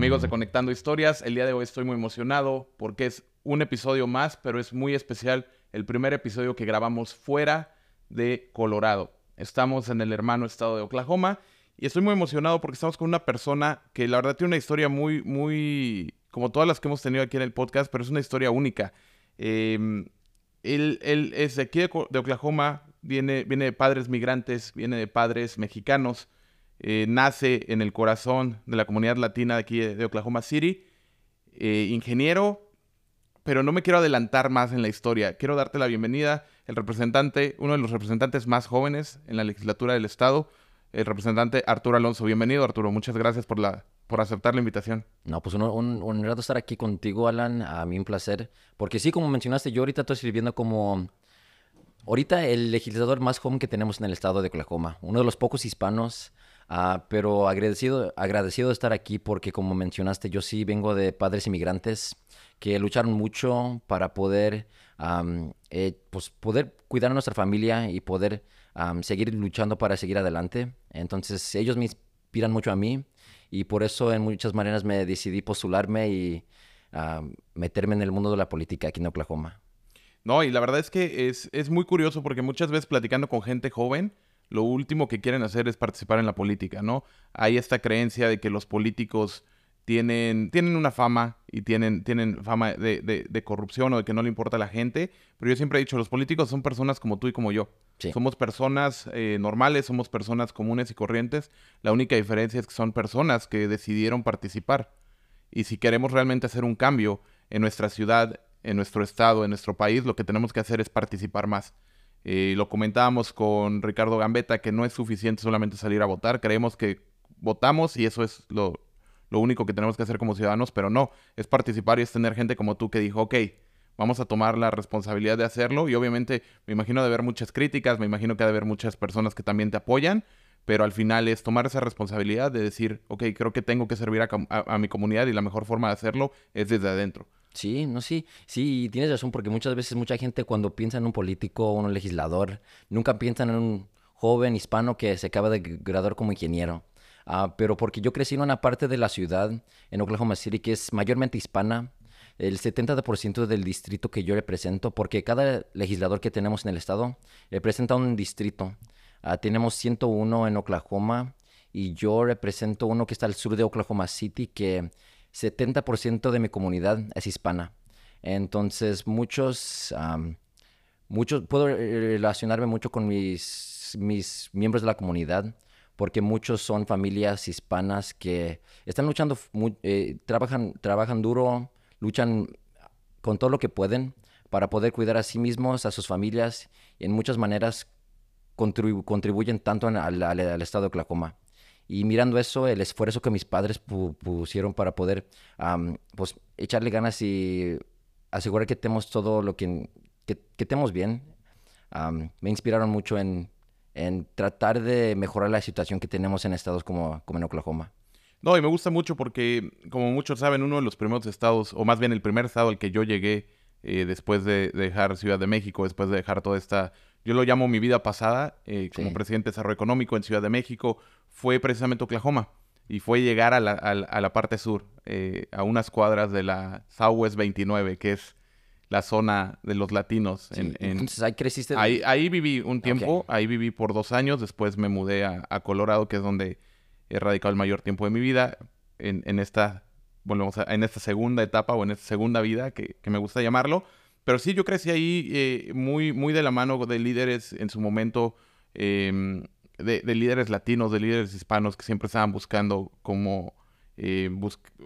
Amigos de Conectando Historias, el día de hoy estoy muy emocionado porque es un episodio más, pero es muy especial, el primer episodio que grabamos fuera de Colorado. Estamos en el hermano estado de Oklahoma y estoy muy emocionado porque estamos con una persona que la verdad tiene una historia muy, muy, como todas las que hemos tenido aquí en el podcast, pero es una historia única. Em, él, él, es de aquí de, Oklahoma, viene, viene de padres migrantes, viene de padres mexicanos. Eh, nace en el corazón de la comunidad latina aquí de, Oklahoma City, eh, ingeniero, pero no me quiero adelantar más en la historia. Quiero darte la bienvenida, el representante, uno de los representantes más jóvenes en la legislatura del Estado, el representante Arturo Alonso. Bienvenido, Arturo. Muchas gracias por, la, por aceptar la invitación. No, pues un, un, un estar aquí contigo, Alan. A mí un placer. Porque sí, como mencionaste, yo ahorita estoy sirviendo como... Ahorita el legislador más joven que tenemos en el estado de Oklahoma. Uno de los pocos hispanos Ah, pero agradecido, agradecido de estar aquí porque como mencionaste, yo sí vengo de padres inmigrantes que lucharon mucho para poder, eh, pues poder cuidar a nuestra familia y poder seguir luchando para seguir adelante. Entonces ellos me inspiran mucho a mí y por eso en muchas maneras me decidí postularme y meterme en el mundo de la política aquí en Oklahoma. No, y la verdad es que es, es muy curioso porque muchas veces platicando con gente joven, lo último que quieren hacer es participar en la política, ¿no? Hay esta creencia de que los políticos tienen, tienen una fama y tienen, tienen fama de, corrupción o de que no le importa a la gente, pero yo siempre he dicho, los políticos son personas como tú y como yo. Somos personas eh, normales, somos personas comunes y corrientes. La única diferencia es que son personas que decidieron participar. Y si queremos realmente hacer un cambio en nuestra ciudad, en nuestro estado, en nuestro país, lo que tenemos que hacer es participar más. Eh, lo comentábamos con Ricardo Gambetta, que no es suficiente solamente salir a votar. Creemos que votamos y eso es lo, único que tenemos que hacer como ciudadanos, pero no, es participar y es tener gente como tú que dijo, ok, vamos a tomar la responsabilidad de hacerlo. Y obviamente me imagino de haber muchas críticas, me imagino que ha de haber muchas personas que también te apoyan, pero al final es tomar esa responsabilidad de decir, ok, creo que tengo que servir a mi comunidad y la mejor forma de hacerlo es desde adentro. Sí, no, sí, sí, tienes razón, porque muchas veces mucha gente cuando piensa en un político o un legislador, nunca piensan en un joven hispano que se acaba de graduar como ingeniero. Ah, pero porque yo crecí en una parte de la ciudad, en Oklahoma City, que es mayormente hispana, el 70% del distrito que yo represento, porque cada legislador que tenemos en el estado representa un distrito. Ah, tenemos 101 en Oklahoma y yo represento uno que está al sur de Oklahoma City, que 70% de mi comunidad es hispana. Entonces, muchos, muchos, puedo relacionarme mucho con mis, mis miembros de la comunidad, porque muchos son familias hispanas que están luchando, eh, trabajan, trabajan duro, luchan con todo lo que pueden para poder cuidar a sí mismos, a sus familias, y en muchas maneras contribuyen tanto al, al estado de Oklahoma. Y mirando eso, el esfuerzo que mis padres pusieron para poder pues, echarle ganas y asegurar que tenemos todo lo que, que, tenemos bien, me inspiraron mucho en, en, tratar de mejorar la situación que tenemos en estados como, como en Oklahoma. No, y me gusta mucho porque, como muchos saben, uno de los primeros estados, o más bien el primer estado al que yo llegué eh, después de dejar Ciudad de México, después de dejar toda esta yo lo llamo mi vida pasada eh, como presidente de desarrollo económico en Ciudad de México, fue precisamente Oklahoma. Y fue llegar a la, a, la parte sur, eh, a unas cuadras de la Southwest 29, que es la zona de los latinos. En, Entonces ahí creciste. Ahí, ahí viví un tiempo, ahí viví por dos años, después me mudé a, Colorado, que es donde he radicado el mayor tiempo de mi vida, en, en esta, volvemos a, en esta segunda etapa o en esta segunda vida, que, que me gusta llamarlo. Pero sí, yo crecí ahí eh, muy, muy de la mano de líderes en su momento, em, de, líderes latinos, de líderes hispanos que siempre estaban buscando cómo, eh,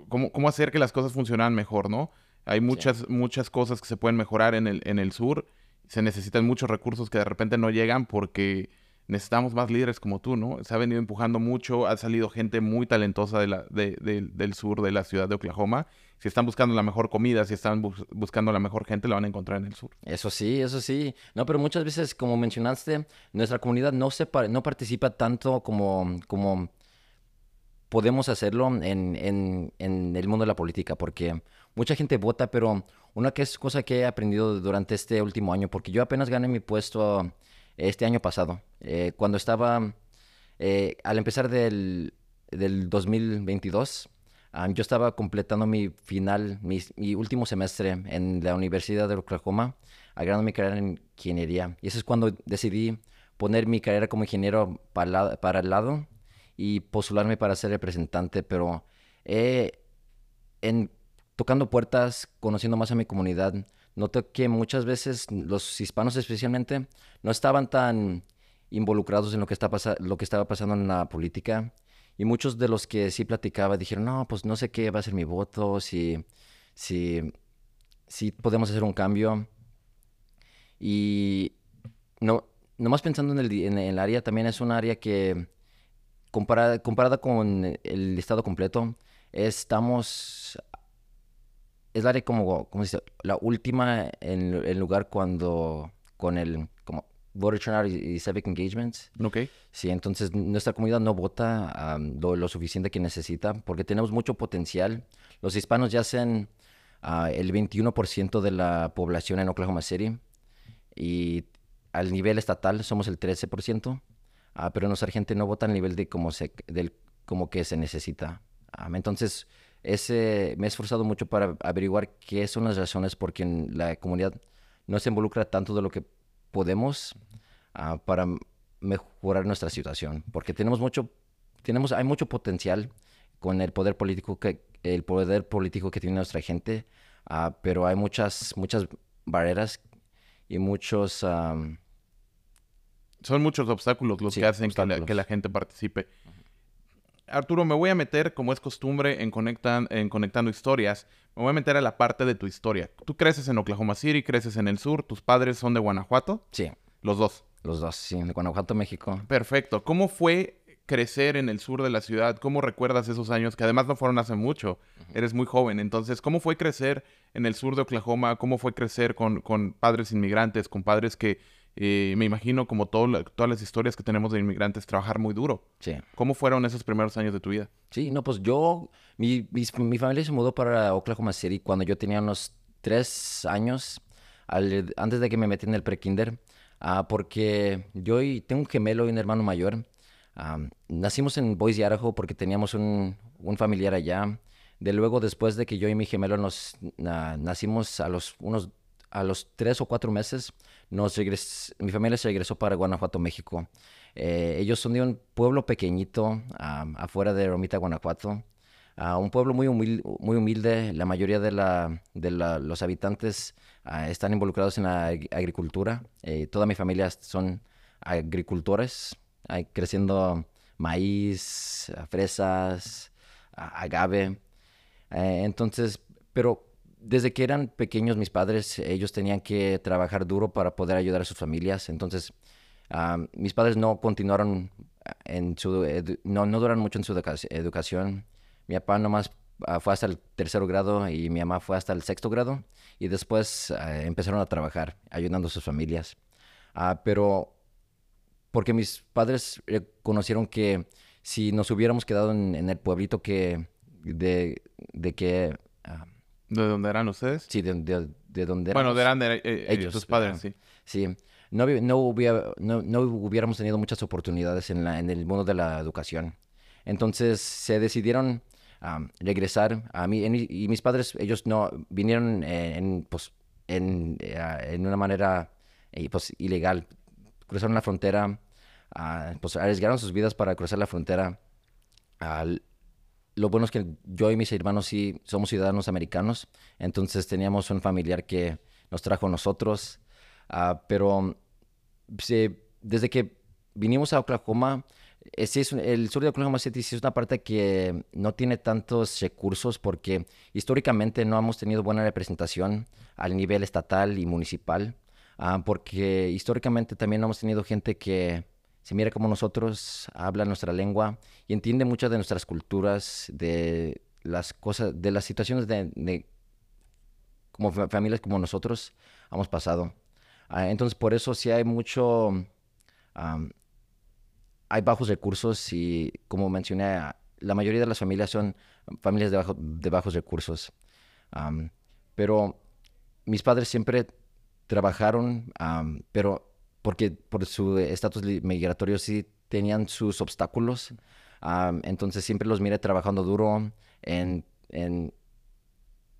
cómo, cómo, hacer que las cosas funcionaran mejor, ¿no? Hay muchas, muchas cosas que se pueden mejorar en el, en el sur. Se necesitan muchos recursos que de repente no llegan porque necesitamos más líderes como tú, ¿no? Se ha venido empujando mucho, ha salido gente muy talentosa de del sur de la ciudad de Oklahoma. Si están buscando la mejor comida, si están buscando la mejor gente, la van a encontrar en el sur. Eso sí, eso sí. No, pero muchas veces, como mencionaste, nuestra comunidad no, se no participa tanto como, como podemos hacerlo en, en, en el mundo de la política, porque mucha gente vota, pero una que es cosa que he aprendido durante este último año, porque yo apenas gané mi puesto este año pasado. Eh, cuando estaba, eh, al empezar del, del 2022, Ah, yo estaba completando mi final, mi, último semestre en la Universidad de Oklahoma, agregando mi carrera en ingeniería. Y eso es cuando decidí poner mi carrera como ingeniero para, para el lado y postularme para ser representante, pero en tocando puertas, conociendo más a mi comunidad, noté que muchas veces los hispanos especialmente no estaban tan involucrados en lo que, está lo que estaba pasando en la política. Y muchos de los que sí platicaba dijeron, no, pues no sé qué va a ser mi voto, si, si, podemos hacer un cambio. Y no, nomás pensando en el, en el área, también es un área que comparada, comparada con el estado completo, estamos es la área como, como dice, la última en el lugar cuando con el como voter turnout y, civic engagement. Ok. Sí, entonces nuestra comunidad no vota lo, suficiente que necesita porque tenemos mucho potencial. Los hispanos ya hacen uh, el 21% de la población en Oklahoma City y al nivel estatal somos el 13%, ah, pero nuestra gente no vota al nivel de como, se, del, como que se necesita. entonces, ese, me he esforzado mucho para averiguar qué son las razones por qué la comunidad no se involucra tanto de lo que podemos ah, para mejorar nuestra situación. Porque tenemos mucho, tenemos, hay mucho potencial con el poder político que, el poder político que tiene nuestra gente, ah, pero hay muchas, muchas barreras y muchos... Son muchos obstáculos los que hacen que la, gente participe. Arturo, me voy a meter, como es costumbre, en, conectan, en Conectando Historias. Me voy a meter a la parte de tu historia. Tú creces en Oklahoma City, creces en el sur. ¿Tus padres son de Guanajuato? Sí. Los dos. Los dos, sí, de Guanajuato, México. Perfecto. ¿Cómo fue crecer en el sur de la ciudad? ¿Cómo recuerdas esos años que además no fueron hace mucho? Eres muy joven. Entonces, ¿cómo fue crecer en el sur de Oklahoma? ¿Cómo fue crecer con, con padres inmigrantes, con padres que me imagino, como todas las historias que tenemos de inmigrantes, trabajar muy duro. Sí. ¿Cómo fueron esos primeros años de tu vida? Sí, no, pues yo, mi, mi, familia se mudó para Oklahoma City cuando yo tenía unos tres años, antes de que me metí en el prekinder, uh, porque yo tengo un gemelo y un hermano mayor. nacimos en Boise, Idaho, porque teníamos un, un, familiar allá. De luego, después de que yo y mi gemelo nos nacimos a los unos a los tres o cuatro meses, nos mi familia se regresó para Guanajuato, México. Eh, ellos son de un pueblo pequeñito afuera de Romita, Guanajuato. un pueblo muy muy humilde. La mayoría de, la, de los habitantes ah, están involucrados en la agricultura. Eh, toda mi familia son agricultores, creciendo maíz, fresas, agave. Eh, entonces, pero desde que eran pequeños mis padres, ellos tenían que trabajar duro para poder ayudar a sus familias. Entonces, mis padres no continuaron en su... No, no duraron mucho en su educación. Mi papá nomás ah, fue hasta el tercer grado y mi mamá fue hasta el sexto grado. Y después ah, empezaron a trabajar, ayudando a sus familias. Ah, pero porque mis padres conocieron que si nos hubiéramos quedado en, el pueblito que... De, de que ¿De dónde eran ustedes? Sí, de, de, dónde eran. Bueno, de eran eh, eh, ellos. Tus padres, sí. Sí. No, no, hubiera, no, no, hubiéramos tenido muchas oportunidades en, la, en el mundo de la educación. Entonces se decidieron regresar a mí. y mis padres, ellos no vinieron eh, en, pues, en, en una manera pues, ilegal. Cruzaron la frontera, pues arriesgaron sus vidas para cruzar la frontera. al lo bueno es que yo y mis hermanos sí somos ciudadanos americanos, entonces teníamos un familiar que nos trajo nosotros, ah, pero desde que vinimos a Oklahoma, eh, es el sur de Oklahoma City es una parte que no tiene tantos recursos porque históricamente no hemos tenido buena representación al nivel estatal y municipal, ah, porque históricamente también no hemos tenido gente que se mira como nosotros, habla nuestra lengua y entiende muchas de nuestras culturas, de las cosas, de las situaciones de, como familias como nosotros hemos pasado. Ah, entonces, por eso sí hay mucho, hay bajos recursos y como mencioné, la mayoría de las familias son familias de, de bajos recursos. pero mis padres siempre trabajaron, pero porque por su estatus migratorio sí tenían sus obstáculos. entonces siempre los miré trabajando duro en, en,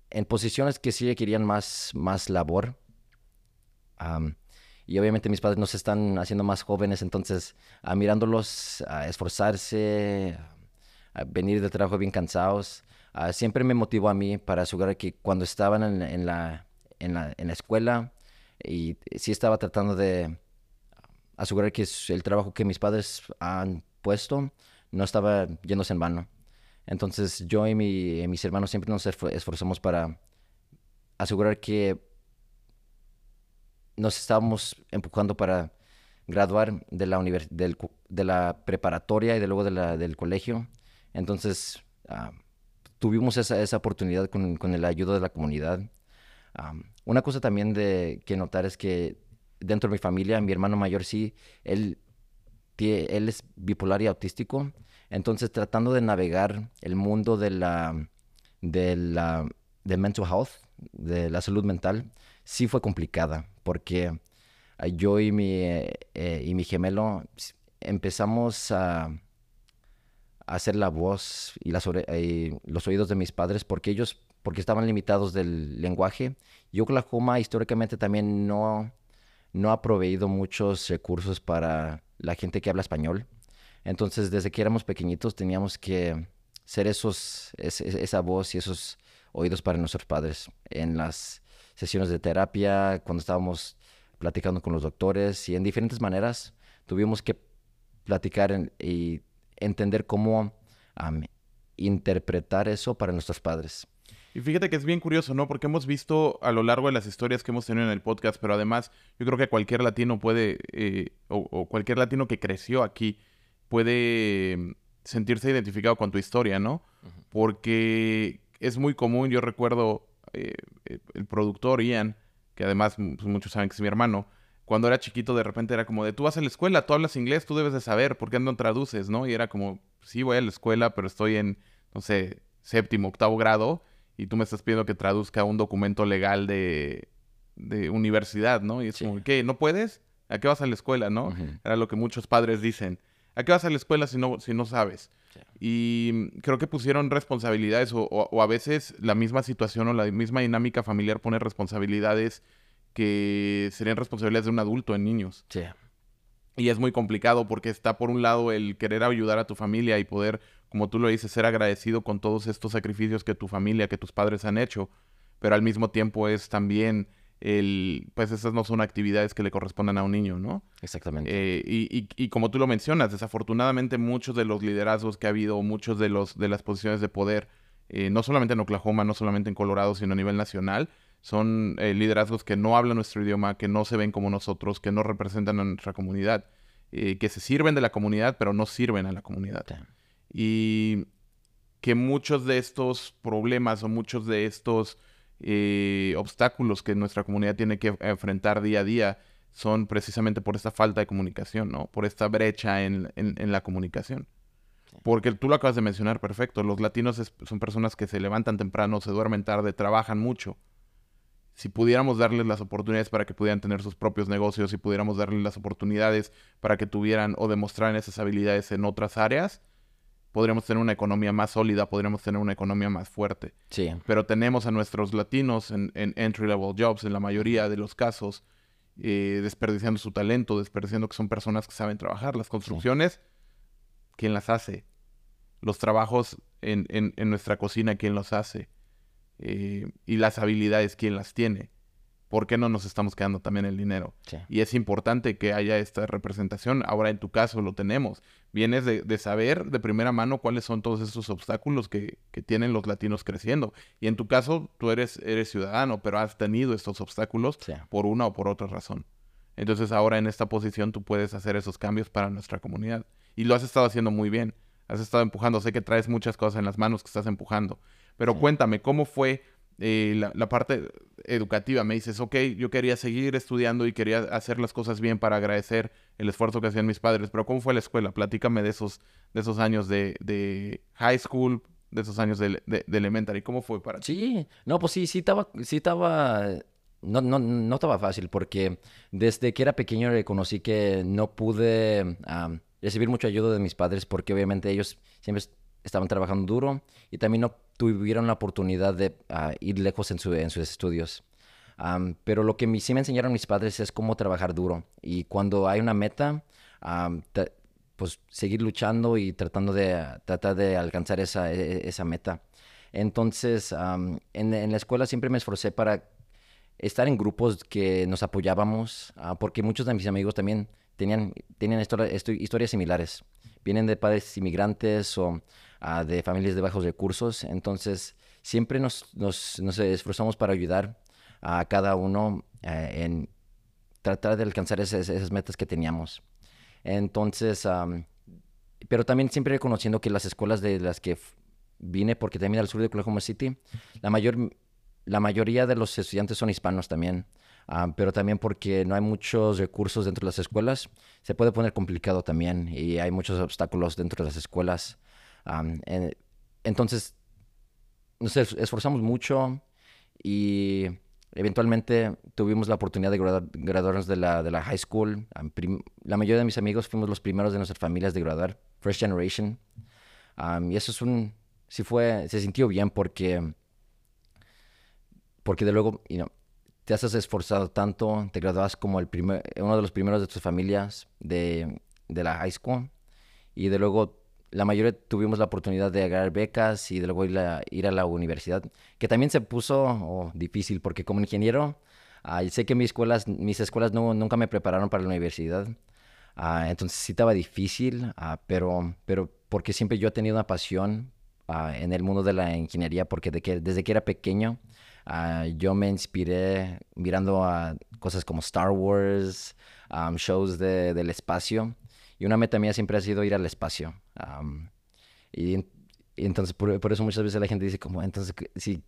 en posiciones que sí requerían más, más labor. Am, y obviamente mis padres no se están haciendo más jóvenes, entonces ah, mirándolos a esforzarse, a venir del trabajo bien cansados, ah, siempre me motivó a mí para asegurar que cuando estaban en, en la, en, la, en la escuela y sí estaba tratando de asegurar que el trabajo que mis padres han puesto no estaba yéndose en vano. Entonces yo y, mi- y mis hermanos siempre nos esfor- esforzamos para asegurar que nos estábamos empujando para graduar de la, del de la preparatoria y de luego de la, del colegio. Entonces ah, tuvimos esa, esa oportunidad con, con la ayuda de la comunidad. Am, una cosa también de que notar es que dentro de mi familia, mi hermano mayor sí, él, él es bipolar y autístico. Entonces, tratando de navegar el mundo de la, de la de mental health, de la salud mental, sí fue complicada, porque ah, yo y mi, eh, eh, y mi gemelo empezamos a, hacer la voz y eh, los oídos de mis padres, porque ellos, porque estaban limitados del lenguaje. Y Oklahoma históricamente también no, no ha proveído muchos recursos para la gente que habla español. Entonces, desde que éramos pequeñitos teníamos que ser esos, es- es- esa voz y esos oídos para nuestros padres en las sesiones de terapia, cuando estábamos platicando con los doctores y en diferentes maneras tuvimos que platicar y entender cómo interpretar eso para nuestros padres. Y fíjate que es bien curioso, ¿no? Porque hemos visto a lo largo de las historias que hemos tenido en el podcast, pero además yo creo que cualquier latino puede, eh, o, o cualquier latino que creció aquí, puede sentirse identificado con tu historia, ¿no? Porque es muy común, yo recuerdo eh, eh, el productor Ian, que además pues, muchos saben que es mi hermano, cuando era chiquito de repente era como de, tú vas a la escuela, tú hablas inglés, tú debes de saber, ¿por qué no traduces, no? Y era como, sí, voy a la escuela, pero estoy en, no sé, séptimo, octavo grado, y tú me estás pidiendo que traduzca un documento legal de, de universidad, ¿no? Y es Sí. como, ¿qué? ¿No puedes? ¿A qué vas a la escuela, no? Era lo que muchos padres dicen. ¿A qué vas a la escuela si no, si no sabes? Sí. Y mm, creo que pusieron responsabilidades o, o- o a veces la misma situación o la misma dinámica familiar pone responsabilidades que serían responsabilidades de un adulto en niños. Sí, Y es muy complicado porque está por un lado el querer ayudar a tu familia y poder, como tú lo dices, ser agradecido con todos estos sacrificios que tu familia, que tus padres han hecho, pero al mismo tiempo es también el, pues esas no son actividades que le correspondan a un niño, ¿no? exactamente. Eh, y, y- y como tú lo mencionas, desafortunadamente muchos de los liderazgos que ha habido, muchos de los de las posiciones de poder, eh, no solamente en Oklahoma, no solamente en Colorado, sino a nivel nacional, son eh, liderazgos que no hablan nuestro idioma, que no se ven como nosotros, que no representan a nuestra comunidad, eh, que se sirven de la comunidad, pero no sirven a la comunidad. Sí. Y que muchos de estos problemas o muchos de estos eh, obstáculos que nuestra comunidad tiene que enfrentar día a día son precisamente por esta falta de comunicación, ¿no? Por esta brecha en, en- en la comunicación. Porque tú lo acabas de mencionar perfecto. Los latinos es- son personas que se levantan temprano, se duermen tarde, trabajan mucho. Si pudiéramos darles las oportunidades para que pudieran tener sus propios negocios, si pudiéramos darles las oportunidades para que tuvieran o demostraran esas habilidades en otras áreas, podríamos tener una economía más sólida, podríamos tener una economía más fuerte. Sí, Pero tenemos a nuestros latinos en, en entry-level jobs, en la mayoría de los casos, eh, desperdiciando su talento, desperdiciando que son personas que saben trabajar. Las construcciones, ¿quién las hace? Los trabajos en, en- en nuestra cocina, ¿quién los hace? Eh, y las habilidades, ¿quién las tiene? ¿Por qué no nos estamos quedando también el dinero? sí. Y es importante que haya esta representación. Ahora en tu caso lo tenemos. Vienes de, de saber de primera mano cuáles son todos esos obstáculos que, que tienen los latinos creciendo. Y en tu caso tú eres, eres ciudadano, pero has tenido estos obstáculos Sí. por una o por otra razón. Entonces ahora en esta posición tú puedes hacer esos cambios para nuestra comunidad. Y lo has estado haciendo muy bien. Has estado empujando. Sé que traes muchas cosas en las manos que estás empujando. Pero Sí. cuéntame, ¿cómo fue eh, la, la parte educativa? Me dices, ok, yo quería seguir estudiando y quería hacer las cosas bien para agradecer el esfuerzo que hacían mis padres. Pero ¿cómo fue la escuela? Platícame de esos, de esos años de, de high school, de esos años de, de- de elementary. ¿Cómo fue para ti? Sí, no, pues sí, sí estaba, sí estaba, no, no, no estaba fácil porque desde que era pequeño reconocí que no pude am, recibir mucha ayuda de mis padres porque obviamente ellos siempre, estaban trabajando duro y también no tuvieron la oportunidad de ah, ir lejos en, su, en sus estudios. pero lo que sí me enseñaron mis padres es cómo trabajar duro. Y cuando hay una meta, pues seguir luchando y tratando de, tratar de alcanzar esa, e, e, esa meta. Entonces, en, en, la escuela siempre me esforcé para estar en grupos que nos apoyábamos, ah, porque muchos de mis amigos también tenían, tenían historias similares. Vienen de padres inmigrantes o de familias de bajos recursos, entonces siempre nos, nos, nos esforzamos para ayudar a cada uno eh, en tratar de alcanzar esas, metas que teníamos. Entonces, pero también siempre reconociendo que las escuelas de las que vine, porque también al sur de Oklahoma City, la mayor la mayoría de los estudiantes son hispanos también, pero también porque no hay muchos recursos dentro de las escuelas, se puede poner complicado también y hay muchos obstáculos dentro de las escuelas. Entonces, nos esforzamos mucho y eventualmente tuvimos la oportunidad de graduarnos de la, de la high school. la mayoría de mis amigos fuimos los primeros de nuestras familias de graduar, first generation. y eso es un, sí fue, se sintió bien porque porque de luego, you te has esforzado tanto, te graduas como el primer, uno de los primeros de tus familias de, de la high school y de luego la mayoría tuvimos la oportunidad de agarrar becas y de luego ir a, la universidad, que también se puso oh, difícil porque como ingeniero, ah, sé que mis escuelas, mis escuelas nunca me prepararon para la universidad, uh, entonces sí estaba difícil, ah, pero, pero porque siempre yo he tenido una pasión en el mundo de la ingeniería, porque de que, desde que era pequeño, Ah, yo me inspiré mirando a cosas como Star Wars, shows del espacio. Y una meta mía siempre ha sido ir al espacio. y, entonces por, eso muchas veces la gente dice como, entonces si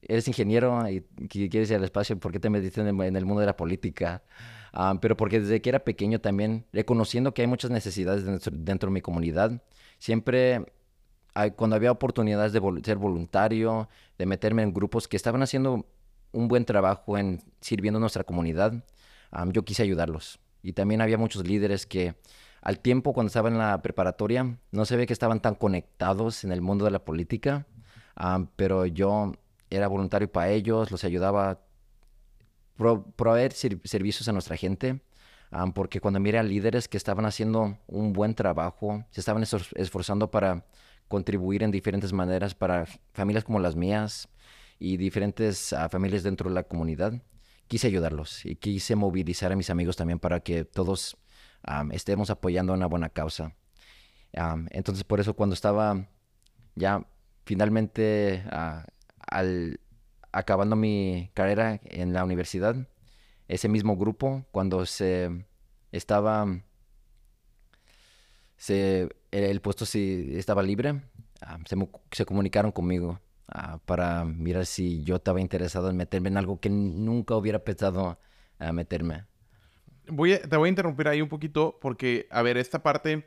eres ingeniero y quieres ir al espacio, ¿por qué te metiste en el, mundo de la política? pero porque desde que era pequeño también, reconociendo que hay muchas necesidades dentro de mi comunidad, siempre cuando había oportunidades de ser voluntario, de meterme en grupos que estaban haciendo un buen trabajo en sirviendo a nuestra comunidad, yo quise ayudarlos. Y también había muchos líderes que al tiempo cuando estaba en la preparatoria no se ve que estaban tan conectados en el mundo de la política, pero yo era voluntario para ellos, los ayudaba a proveer servicios a nuestra gente, porque cuando miré a líderes que estaban haciendo un buen trabajo, se estaban esforzando para contribuir en diferentes maneras para familias como las mías y diferentes ah, familias dentro de la comunidad. Quise ayudarlos y quise movilizar a mis amigos también para que todos estemos apoyando una buena causa. entonces, por eso cuando estaba ya finalmente ah, al, acabando mi carrera en la universidad, ese mismo grupo, cuando se estaba se, el puesto sí estaba libre, se, comunicaron conmigo ah, para mirar si yo estaba interesado en meterme en algo que nunca hubiera pensado ah, meterme. Voy te voy a interrumpir ahí un poquito porque, a ver, esta parte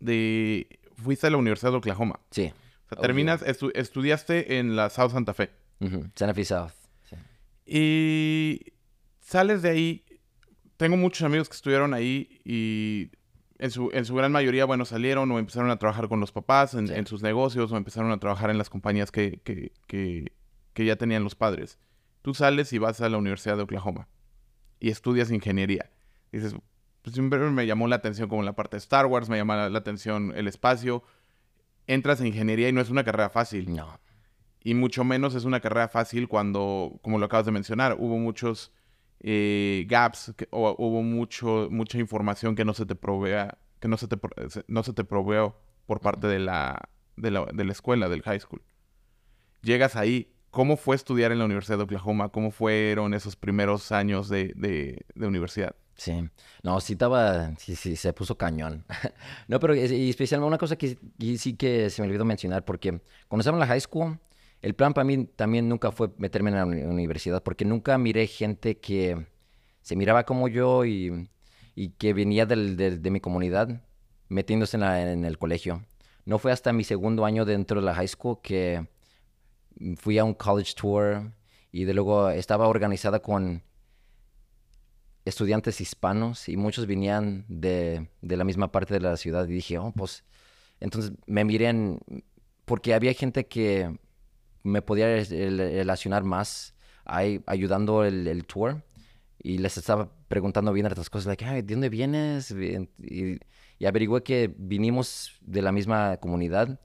de... Fuiste a la Universidad de Oklahoma. Sí. O sea, terminas, estudiaste en la South Santa Fe. Santa Fe South. Y sales de ahí. Tengo muchos amigos que estuvieron ahí y en su, en su gran mayoría, bueno, salieron o empezaron a trabajar con los papás en, sus negocios o empezaron a trabajar en las compañías que, que, que, ya tenían los padres. Tú sales y vas a la Universidad de Oklahoma y estudias ingeniería. Dices, pues siempre me llamó la atención como la parte de Star Wars, me llama la atención el espacio. Entras en ingeniería y no es una carrera fácil. No. Y mucho menos es una carrera fácil cuando, como lo acabas de mencionar, hubo muchos eh, gaps o hubo mucho, mucha información que no se te provea, que no se te, no se te proveó por parte de la, de la, de la escuela, del high school. Llegas ahí, ¿cómo fue estudiar en la Universidad de Oklahoma? ¿Cómo fueron esos primeros años de, de, de universidad? Sí, no, sí estaba, sí, sí, se puso cañón. no, pero y especialmente una cosa que sí que se me olvidó mencionar, porque cuando estaba en la high school, el plan para mí también nunca fue meterme en la universidad, porque nunca miré gente que se miraba como yo y, que venía de mi comunidad metiéndose en, el colegio. No fue hasta mi segundo año dentro de la high school que fui a un college tour y de luego estaba organizada con estudiantes hispanos y muchos venían de, de, la misma parte de la ciudad y dije, oh, pues, entonces me miré porque había gente que me podía relacionar más ahí, ayudando el, tour y les estaba preguntando bien otras cosas, like, ¿de dónde vienes? Y, y averigüé que vinimos de la misma comunidad.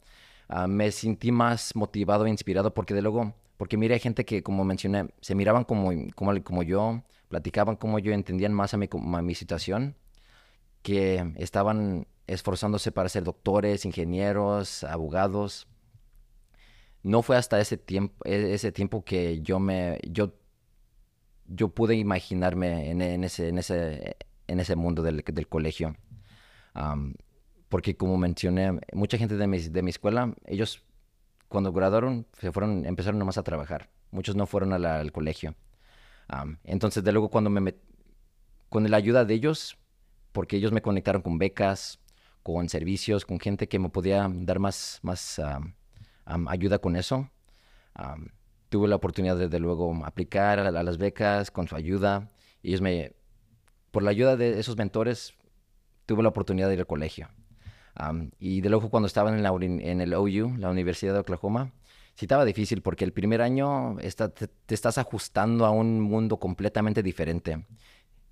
Ah, me sentí más motivado e inspirado porque de luego, porque hay gente que, como mencioné, se miraban como, como, como yo, platicaban como yo, entendían más a mi, a mi situación, que estaban esforzándose para ser doctores, ingenieros, abogados. No fue hasta ese tiempo, e, ese tiempo que yo me, yo yo pude imaginarme en, ese, en, ese, en ese mundo del, del colegio. porque como mencioné, mucha gente de mi, de mi escuela, ellos cuando graduaron, se fueron, empezaron nomás a trabajar. Muchos no fueron al colegio. Entonces, de luego, cuando me con la ayuda de ellos, porque ellos me conectaron con becas, con servicios, con gente que me podía dar más, más ayuda con eso tuve la oportunidad de, luego aplicar a, las becas con su ayuda. Y ellos me, por la ayuda de esos mentores, tuve la oportunidad de ir al colegio. y de luego cuando estaba en, la, en el OU, la Universidad de Oklahoma, sí estaba difícil porque el primer año está, te, estás ajustando a un mundo completamente diferente.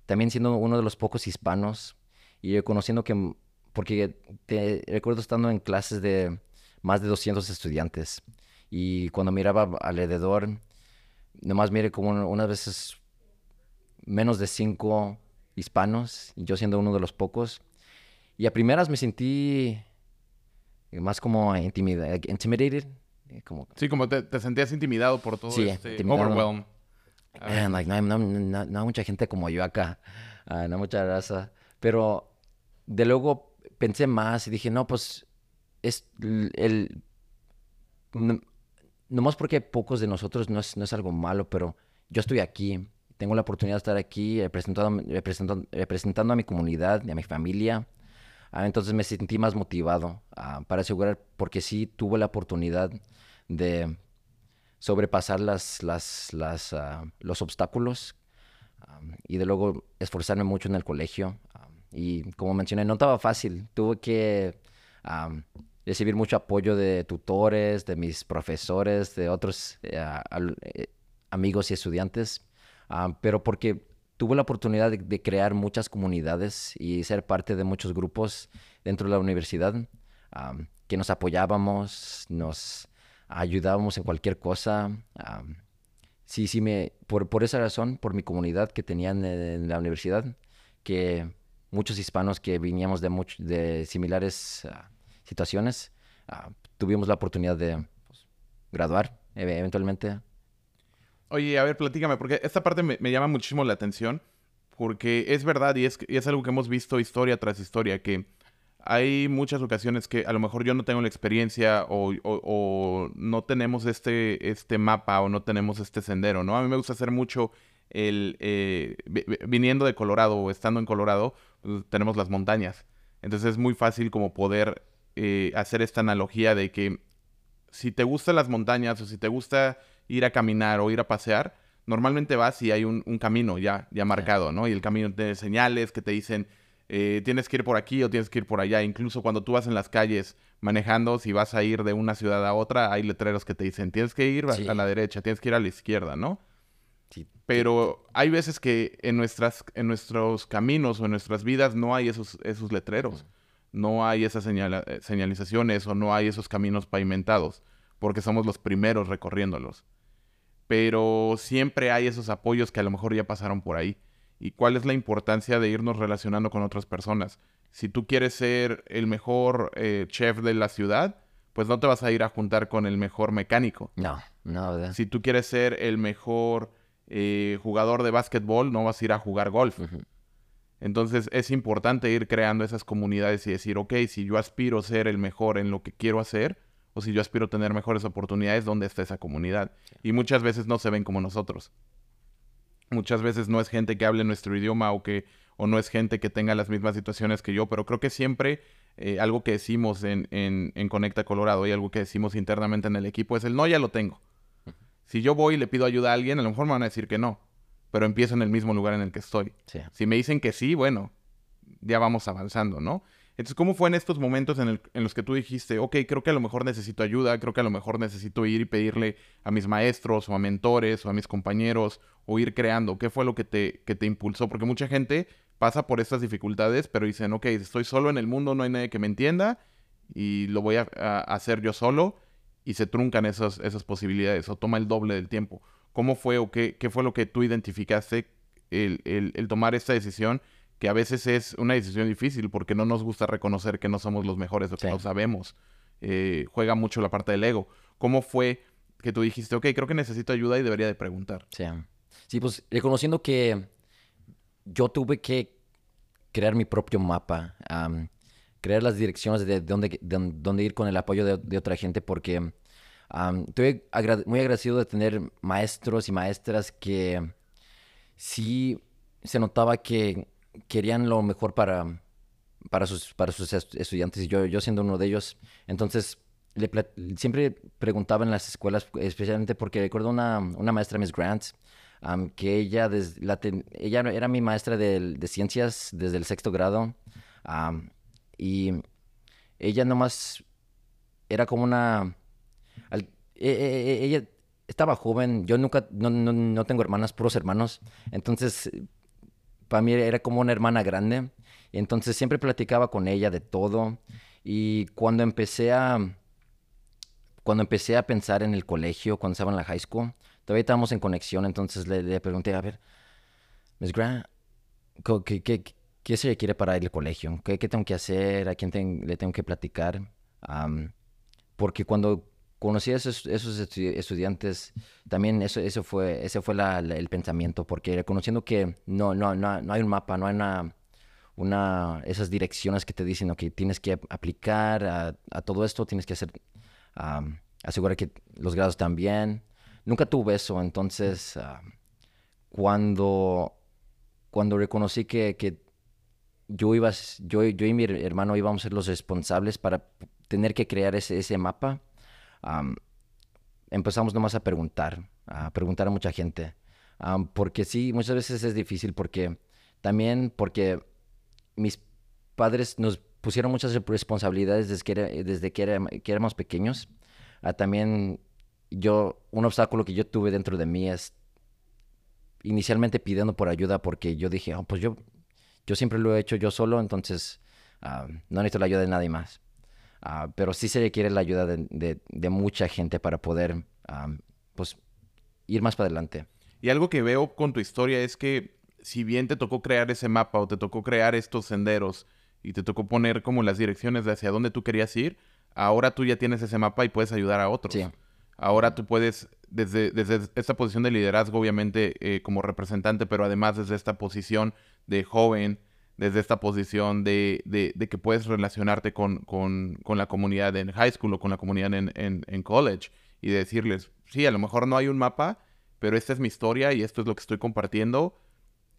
También siendo uno de los pocos hispanos y conociendo que, porque te recuerdo estando en clases de más de 200 estudiantes y cuando miraba alrededor, nomás mire como unas veces menos de cinco hispanos, y yo siendo uno de los pocos. Y a primeras me sentí más como intimida, intimidated. Como, sí, como te, sentías intimidado por todo sí, este overwhelm. like, no, no, no, no, mucha gente como yo acá, uh, no mucha raza. Pero de luego pensé más y dije, no, pues es el, nomás porque pocos de nosotros no es, no es algo malo, pero yo estoy aquí, tengo la oportunidad de estar aquí representando, representando, representando a mi comunidad y a mi familia. Ah, entonces me sentí más motivado ah, para asegurar, porque sí tuve la oportunidad de sobrepasar las, las, las, ah, los obstáculos y de luego esforzarme mucho en el colegio. y como mencioné, no estaba fácil. Tuve que recibir mucho apoyo de tutores, de mis profesores, de otros eh, eh, amigos y estudiantes, pero porque tuve la oportunidad de, crear muchas comunidades y ser parte de muchos grupos dentro de la universidad ah, que nos apoyábamos, nos ayudábamos en cualquier cosa. Ah, sí, sí, me, por, por, esa razón, por mi comunidad que tenían en, la universidad, que muchos hispanos que veníamos de, de similares situaciones, ah, tuvimos la oportunidad de pues, graduar eventualmente. Oye, a ver, platícame, porque esta parte me, llama muchísimo la atención, porque es verdad y es, es algo que hemos visto historia tras historia, que hay muchas ocasiones que a lo mejor yo no tengo la experiencia o, no tenemos este, este mapa o no tenemos este sendero, ¿no? A mí me gusta hacer mucho el... Eh, viniendo de Colorado o estando en Colorado, pues, tenemos las montañas. Entonces es muy fácil como poder eh, hacer esta analogía de que si te gustan las montañas o si te gusta ir a caminar o ir a pasear, normalmente vas y hay un, camino ya, ya marcado, ¿no? Y el camino tiene señales que te dicen, eh, tienes que ir por aquí o tienes que ir por allá. Incluso cuando tú vas en las calles manejando, si vas a ir de una ciudad a otra, hay letreros que te dicen, tienes que ir a la derecha, tienes que ir a la izquierda, ¿no? Pero hay veces que en, nuestras, en nuestros caminos o en nuestras vidas no hay esos, esos letreros no hay esas eh, señalizaciones o no hay esos caminos pavimentados, porque somos los primeros recorriéndolos. Pero siempre hay esos apoyos que a lo mejor ya pasaron por ahí. ¿Y cuál es la importancia de irnos relacionando con otras personas? Si tú quieres ser el mejor eh, chef de la ciudad, pues no te vas a ir a juntar con el mejor mecánico. No, no. Si tú quieres ser el mejor eh, jugador de básquetbol, no vas a ir a jugar golf. Entonces es importante ir creando esas comunidades y decir, ok, si yo aspiro a ser el mejor en lo que quiero hacer, o si yo aspiro a tener mejores oportunidades, ¿dónde está esa comunidad? Y muchas veces no se ven como nosotros. Muchas veces no es gente que hable nuestro idioma o que o no es gente que tenga las mismas situaciones que yo, pero creo que siempre eh, algo que decimos en, en, en, Conecta Colorado y algo que decimos internamente en el equipo es el no, ya lo tengo. Si yo voy y le pido ayuda a alguien, a lo mejor me van a decir que no pero empiezo en el mismo lugar en el que estoy. Si me dicen que sí, bueno, ya vamos avanzando, ¿no? Entonces, ¿cómo fue en estos momentos en, los que tú dijiste, ok, creo que a lo mejor necesito ayuda, creo que a lo mejor necesito ir y pedirle a mis maestros o a mentores o a mis compañeros o ir creando? ¿Qué fue lo que te, que te impulsó? Porque mucha gente pasa por estas dificultades, pero dicen, ok, estoy solo en el mundo, no hay nadie que me entienda y lo voy a, hacer yo solo y se truncan esas, esas posibilidades o toma el doble del tiempo. ¿Cómo fue o qué, qué fue lo que tú identificaste el, el, tomar esta decisión? Que a veces es una decisión difícil porque no nos gusta reconocer que no somos los mejores o que no sabemos. Eh, juega mucho la parte del ego. ¿Cómo fue que tú dijiste, ok, creo que necesito ayuda y debería de preguntar? Sí, sí pues reconociendo que yo tuve que crear mi propio mapa, crear las direcciones de dónde, dónde ir con el apoyo de, otra gente, porque estoy muy agradecido de tener maestros y maestras que sí se notaba que querían lo mejor para, para, sus, para sus estudiantes, y yo, yo siendo uno de ellos. Entonces, siempre preguntaba en las escuelas, especialmente porque recuerdo una, una maestra, Miss Grant, que ella, la ella era mi maestra de, ciencias desde el sexto grado. y ella nomás era como una... E, e, e, ella estaba joven, yo nunca, no, no, tengo hermanas, puros hermanos. Entonces, para mí era como una hermana grande. Entonces siempre platicaba con ella de todo. Y cuando empecé a... Cuando empecé a pensar en el colegio, cuando estaba en la high school, todavía estábamos en conexión, entonces le, pregunté, a ver, Miss Grant, ¿qué, qué, qué se requiere para ir al colegio? ¿Qué, qué tengo que hacer? ¿A quién le tengo que platicar? porque cuando conocí a esos, esos estudiantes, también eso, eso fue, ese fue el pensamiento, porque reconociendo que no, no, no, no hay un mapa, no hay una, una, esas direcciones que te dicen, que tienes que aplicar a, todo esto, tienes que hacer, asegurar que los grados están bien, nunca tuve eso. Entonces, ah, cuando, cuando reconocí que, que yo, iba, yo, yo y mi hermano íbamos a ser los responsables para tener que crear ese, ese mapa, empezamos nomás a preguntar, a preguntar a mucha gente. porque sí, muchas veces es difícil porque también porque mis padres nos pusieron muchas responsabilidades desde que, desde que, que éramos pequeños. a también yo, un obstáculo que yo tuve dentro de mí es inicialmente pidiendo por ayuda porque yo dije, oh, pues yo, yo siempre lo he hecho yo solo, entonces ah, no necesito la ayuda de nadie más. Ah, pero sí se requiere la ayuda de, de, mucha gente para poder, pues, ir más para adelante. Y algo que veo con tu historia es que si bien te tocó crear ese mapa o te tocó crear estos senderos y te tocó poner como las direcciones de hacia dónde tú querías ir, ahora tú ya tienes ese mapa y puedes ayudar a otros. Sí. Ahora tú puedes, desde, desde esta posición de liderazgo, obviamente eh, como representante, pero además desde esta posición de joven, desde esta posición de, de, que puedes relacionarte con, con, con, la comunidad en high school o con la comunidad en, en, college y decirles, sí, a lo mejor no hay un mapa, pero esta es mi historia y esto es lo que estoy compartiendo.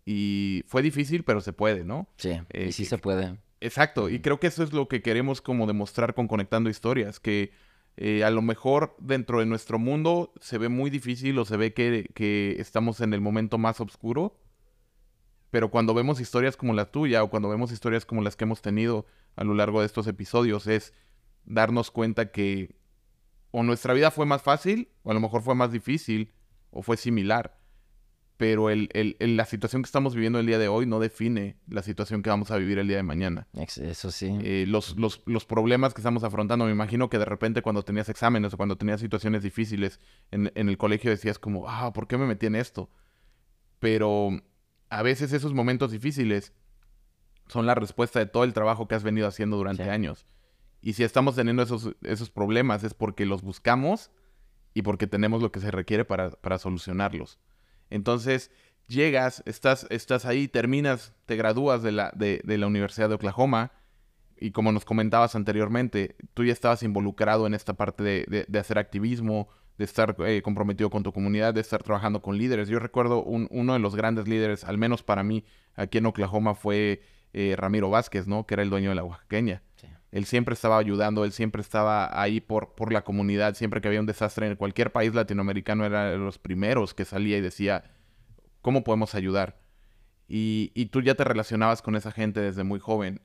Y fue difícil, pero se puede, ¿no? Sí, y sí se puede. Exacto, y creo que eso es lo que queremos como demostrar con Conectando Historias, que eh, a lo mejor dentro de nuestro mundo se ve muy difícil o se ve que, estamos en el momento más oscuro, pero cuando vemos historias como la tuya o cuando vemos historias como las que hemos tenido a lo largo de estos episodios es darnos cuenta que o nuestra vida fue más fácil o a lo mejor fue más difícil o fue similar pero el, la situación que estamos viviendo el día de hoy no define la situación que vamos a vivir el día de mañana. Eso sí. Eh, los, los, los, problemas que estamos afrontando, me imagino que de repente cuando tenías exámenes o cuando tenías situaciones difíciles en, en el colegio decías como, ah, ¿por qué me metí en esto? Pero a veces esos momentos difíciles son la respuesta de todo el trabajo que has venido haciendo durante años. Y si estamos teniendo esos, esos problemas es porque los buscamos y porque tenemos lo que se requiere para, para solucionarlos. Entonces, llegas, estás, estás ahí, terminas, te gradúas de la, de, la Universidad de Oklahoma y como nos comentabas anteriormente, tú ya estabas involucrado en esta parte de, de, hacer activismo, de estar eh, comprometido con tu comunidad, de estar trabajando con líderes. Yo recuerdo uno de los grandes líderes, al menos para mí, aquí en Oklahoma fue eh, Ramiro Vázquez, ¿no? Que era el dueño de la Oaxaqueña. Él siempre estaba ayudando, él siempre estaba ahí por, por la comunidad, siempre que había un desastre en cualquier país latinoamericano era de los primeros que salía y decía, ¿cómo podemos ayudar? Y, y tú ya te relacionabas con esa gente desde muy joven.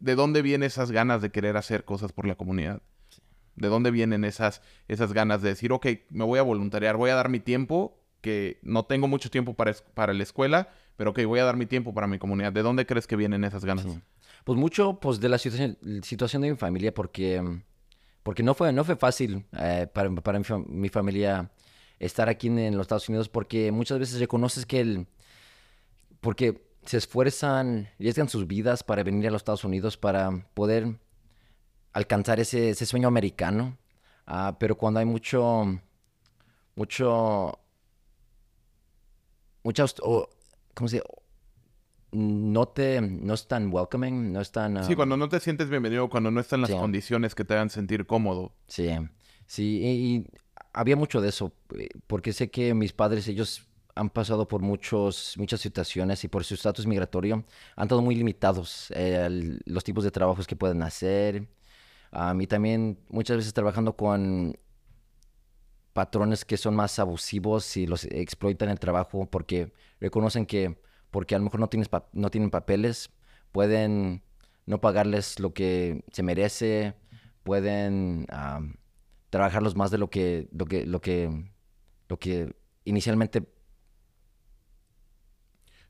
¿de dónde vienen esas ganas de querer hacer cosas por la comunidad? ¿De dónde vienen esas, esas ganas de decir, ok, me voy a voluntariar, voy a dar mi tiempo, que no tengo mucho tiempo para, para la escuela, pero ok, voy a dar mi tiempo para mi comunidad. ¿De dónde crees que vienen esas ganas? Pues mucho, pues de la situación, situación de mi familia, porque, porque no, fue, no fue fácil eh, para, para mi, familia estar aquí en, los Estados Unidos, porque muchas veces reconoces que el... Porque se esfuerzan, arriesgan sus vidas para venir a los Estados Unidos para poder alcanzar ese, ese sueño americano. Ah, pero cuando hay mucho, mucho, muchas, ¿cómo se dice? No te, no es tan welcoming, no es tan... sí, cuando no te sientes bienvenido, cuando no están las condiciones que te hagan sentir cómodo. Sí, sí, y, había mucho de eso, eh, porque sé que mis padres, ellos han pasado por muchos, muchas situaciones y por su estatus migratorio han estado muy limitados eh, los tipos de trabajos que pueden hacer, a mí también muchas veces trabajando con patrones que son más abusivos y los exploitan el trabajo porque reconocen que porque a lo mejor no, tienes no tienen papeles, pueden no pagarles lo que se merece, pueden trabajarlos más de lo que, lo que, lo que, lo que inicialmente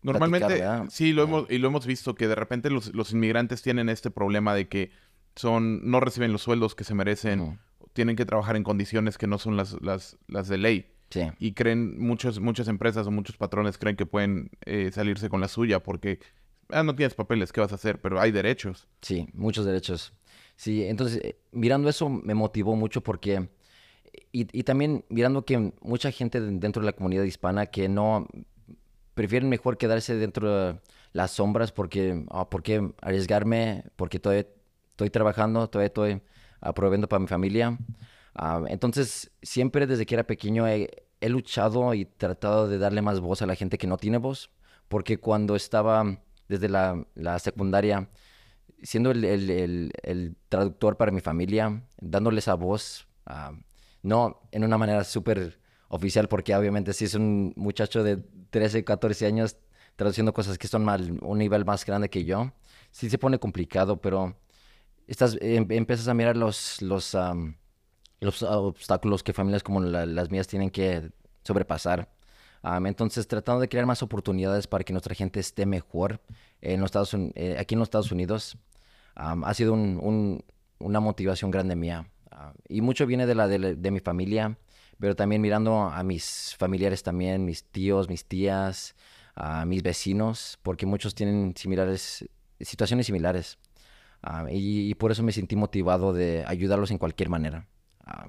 Normalmente, sí, lo hemos, y lo hemos visto que de repente los, los inmigrantes tienen este problema de que son, no reciben los sueldos que se merecen, tienen que trabajar en condiciones que no son las, las, las de ley. Y creen, muchos, muchas empresas o muchos patrones creen que pueden eh, salirse con la suya porque ah, no tienes papeles, ¿qué vas a hacer? Pero hay derechos. Sí, muchos derechos. Sí, entonces, eh, mirando eso me motivó mucho porque... Y, y, también mirando que mucha gente dentro de la comunidad hispana que no prefieren mejor quedarse dentro de las sombras porque, oh, ¿por qué arriesgarme? Porque todavía estoy trabajando, todavía estoy proveyendo para mi familia. Ah, entonces, siempre desde que era pequeño he, luchado y tratado de darle más voz a la gente que no tiene voz, porque cuando estaba desde la, secundaria, siendo el, traductor para mi familia, dándole esa voz, ah, no en una manera súper oficial, porque obviamente si es un muchacho de 13, 14 años traduciendo cosas que son mal, un nivel más grande que yo, sí se pone complicado, pero estás, em, empiezas a mirar los, los, los obstáculos que familias como las mías tienen que sobrepasar. entonces, tratando de crear más oportunidades para que nuestra gente esté mejor en los Estados, eh, aquí en los Estados Unidos, ha sido un, una motivación grande mía. y mucho viene de la de, de, mi familia, pero también mirando a mis familiares también, mis tíos, mis tías, a mis vecinos, porque muchos tienen similares, situaciones similares. Ah, y, por eso me sentí motivado de ayudarlos en cualquier manera. Ah,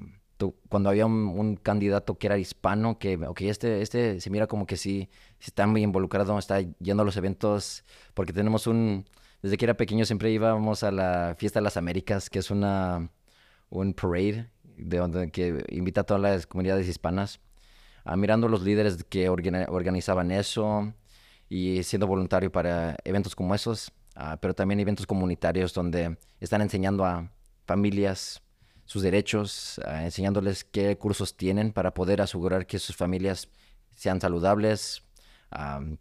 cuando había un, candidato que era hispano, que este, este se mira como que sí, está muy involucrado, está yendo a los eventos, porque tenemos un, desde que era pequeño siempre íbamos a la Fiesta de las Américas, que es una, un parade de donde, que invita a todas las comunidades hispanas, uh, mirando los líderes que organizaban eso y siendo voluntario para eventos como esos. Ah, pero también eventos comunitarios donde están enseñando a familias sus derechos, ah, enseñándoles qué cursos tienen para poder asegurar que sus familias sean saludables,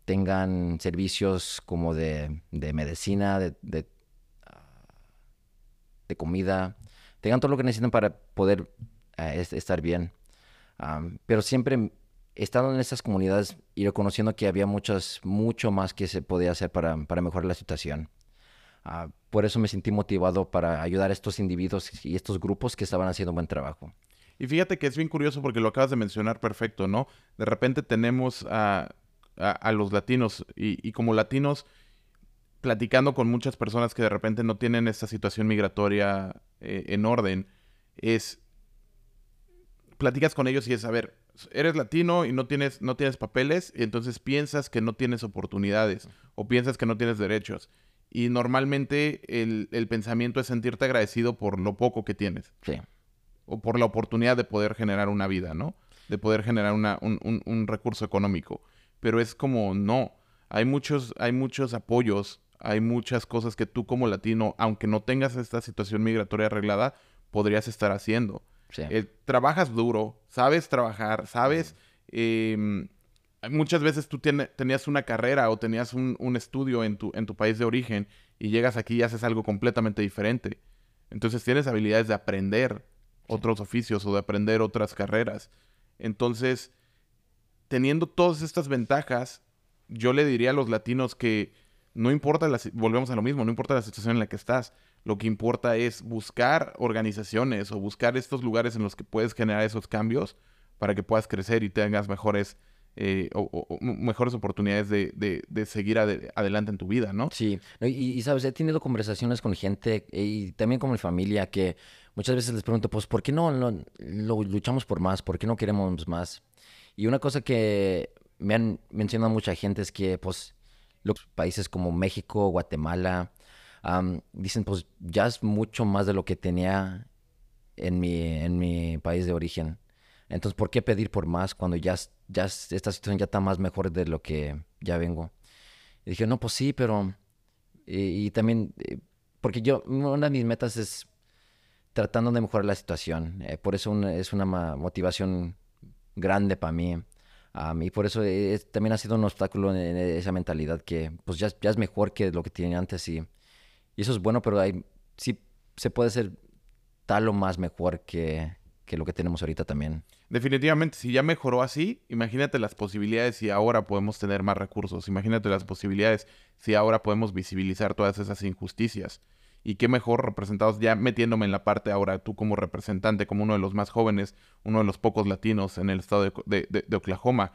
tengan servicios como de, medicina, de, de, comida, tengan todo lo que necesitan para poder estar bien. pero siempre estando en estas comunidades y reconociendo que había muchas, mucho más que se podía hacer para, mejorar la situación. Ah, por eso me sentí motivado para ayudar a estos individuos y estos grupos que estaban haciendo un buen trabajo. Y fíjate que es bien curioso porque lo acabas de mencionar perfecto, ¿no? De repente tenemos a, los latinos y, como latinos platicando con muchas personas que de repente no tienen esta situación migratoria eh, en orden, es platicas con ellos y es, a ver, eres latino y no tienes, no tienes papeles, y entonces piensas que no tienes oportunidades o piensas que no tienes derechos. Y normalmente el, pensamiento es sentirte agradecido por lo poco que tienes. Sí. O por la oportunidad de poder generar una vida, ¿no? De poder generar una, un, un, recurso económico. Pero es como, no. Hay muchos, hay muchos apoyos, hay muchas cosas que tú como latino, aunque no tengas esta situación migratoria arreglada, podrías estar haciendo. Eh, trabajas duro, sabes trabajar, sabes em, muchas veces tú tenías una carrera o tenías un, estudio en tu, en tu país de origen y llegas aquí y haces algo completamente diferente. Entonces tienes habilidades de aprender otros oficios o de aprender otras carreras. Entonces, teniendo todas estas ventajas, yo le diría a los latinos que no importa, la, volvemos a lo mismo, no importa la situación en la que estás, lo que importa es buscar organizaciones o buscar estos lugares en los que puedes generar esos cambios para que puedas crecer y tengas mejores eh, o, mejores oportunidades de, seguir adelante en tu vida, ¿no? Sí, y, sabes, he tenido conversaciones con gente eh, y también con mi familia que muchas veces les pregunto, pues, ¿por qué no, lo luchamos por más? ¿Por qué no queremos más? Y una cosa que me han mencionado mucha gente es que, pues, los países como México, Guatemala, dicen, pues, ya es mucho más de lo que tenía en mi, en mi país de origen. Entonces, ¿por qué pedir por más cuando ya, ya esta situación ya está más mejor de lo que ya vengo? Y dije, no, pues sí, pero... Y, también, eh, porque yo, una de mis metas es tratando de mejorar la situación. Eh, por eso es una motivación grande para mí. y por eso también ha sido un obstáculo en, esa mentalidad que pues ya, es mejor que lo que tenía antes. Y, y eso es bueno, pero hay, sí se puede ser tal o más mejor que, que lo que tenemos ahorita también. Definitivamente, si ya mejoró así, imagínate las posibilidades si ahora podemos tener más recursos, imagínate las posibilidades si ahora podemos visibilizar todas esas injusticias. Y qué mejor representados, ya metiéndome en la parte ahora, tú como representante, como uno de los más jóvenes, uno de los pocos latinos en el estado de, Oklahoma,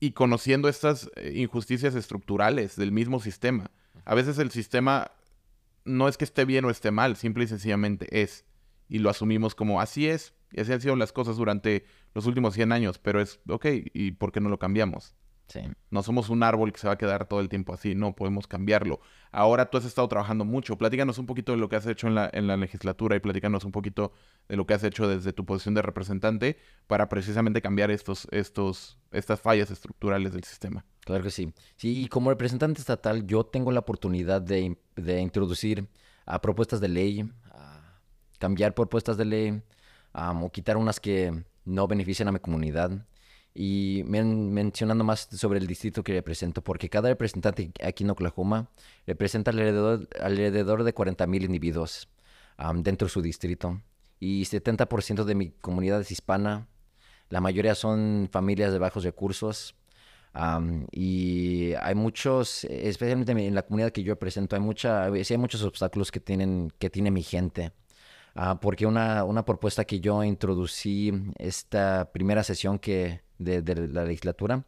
y conociendo estas eh, injusticias estructurales del mismo sistema. A veces el sistema no es que esté bien o esté mal, simple y sencillamente es y lo asumimos como así es, y así han sido las cosas durante los últimos 100 años, pero es, ok, ¿y por qué no lo cambiamos? Sí. No somos un árbol que se va a quedar todo el tiempo así, no, podemos cambiarlo. Ahora tú has estado trabajando mucho, platícanos un poquito de lo que has hecho en la, en la legislatura y platícanos un poquito de lo que has hecho desde tu posición de representante para precisamente cambiar estos, estos, estas fallas estructurales del sistema. Claro que sí. Sí, y como representante estatal yo tengo la oportunidad de, de introducir a propuestas de ley, cambiar propuestas de ley o quitar unas que no benefician a mi comunidad. Y mencionando más sobre el distrito que represento, porque cada representante aquí en Oklahoma representa alrededor, alrededor de 40 mil individuos dentro de su distrito. Y 70% de mi comunidad es hispana. La mayoría son familias de bajos recursos. y hay muchos, especialmente en la comunidad que yo represento, hay, mucha, hay muchos obstáculos que, tienen, que tiene mi gente. Ah, porque una, una, propuesta que yo introducí esta primera sesión que de, la legislatura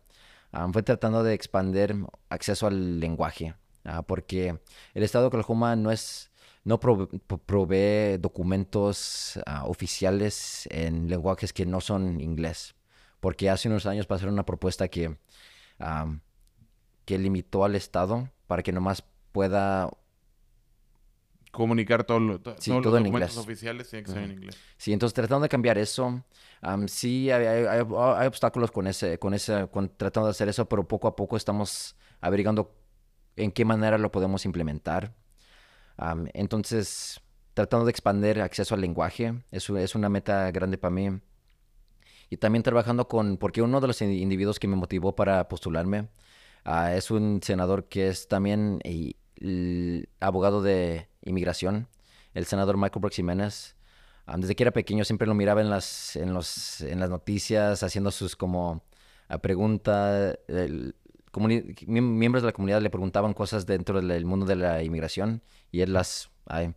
ah, fue tratando de expandir acceso al lenguaje, ah, porque el Estado de Oklahoma no es no provee documentos oficiales en lenguajes que no son inglés, porque hace unos años pasaron una propuesta que, que limitó al Estado para que nomás pueda comunicar todo, todos los documentos oficiales tienen que ser en inglés. Sí, entonces tratando de cambiar eso, sí hay, obstáculos con ese, con ese, con tratando de hacer eso, pero poco a poco estamos averiguando en qué manera lo podemos implementar. entonces, tratando de expandir acceso al lenguaje, eso es una meta grande para mí. Y también trabajando con, porque uno de los individuos que me motivó para postularme ah, es un senador que es también abogado de inmigración, el senador Michael Brooks. Ah, desde que era pequeño siempre lo miraba en las, en los, en las noticias, haciendo sus como ah, preguntas. miembros de la comunidad le preguntaban cosas dentro del mundo de la inmigración y él las ah,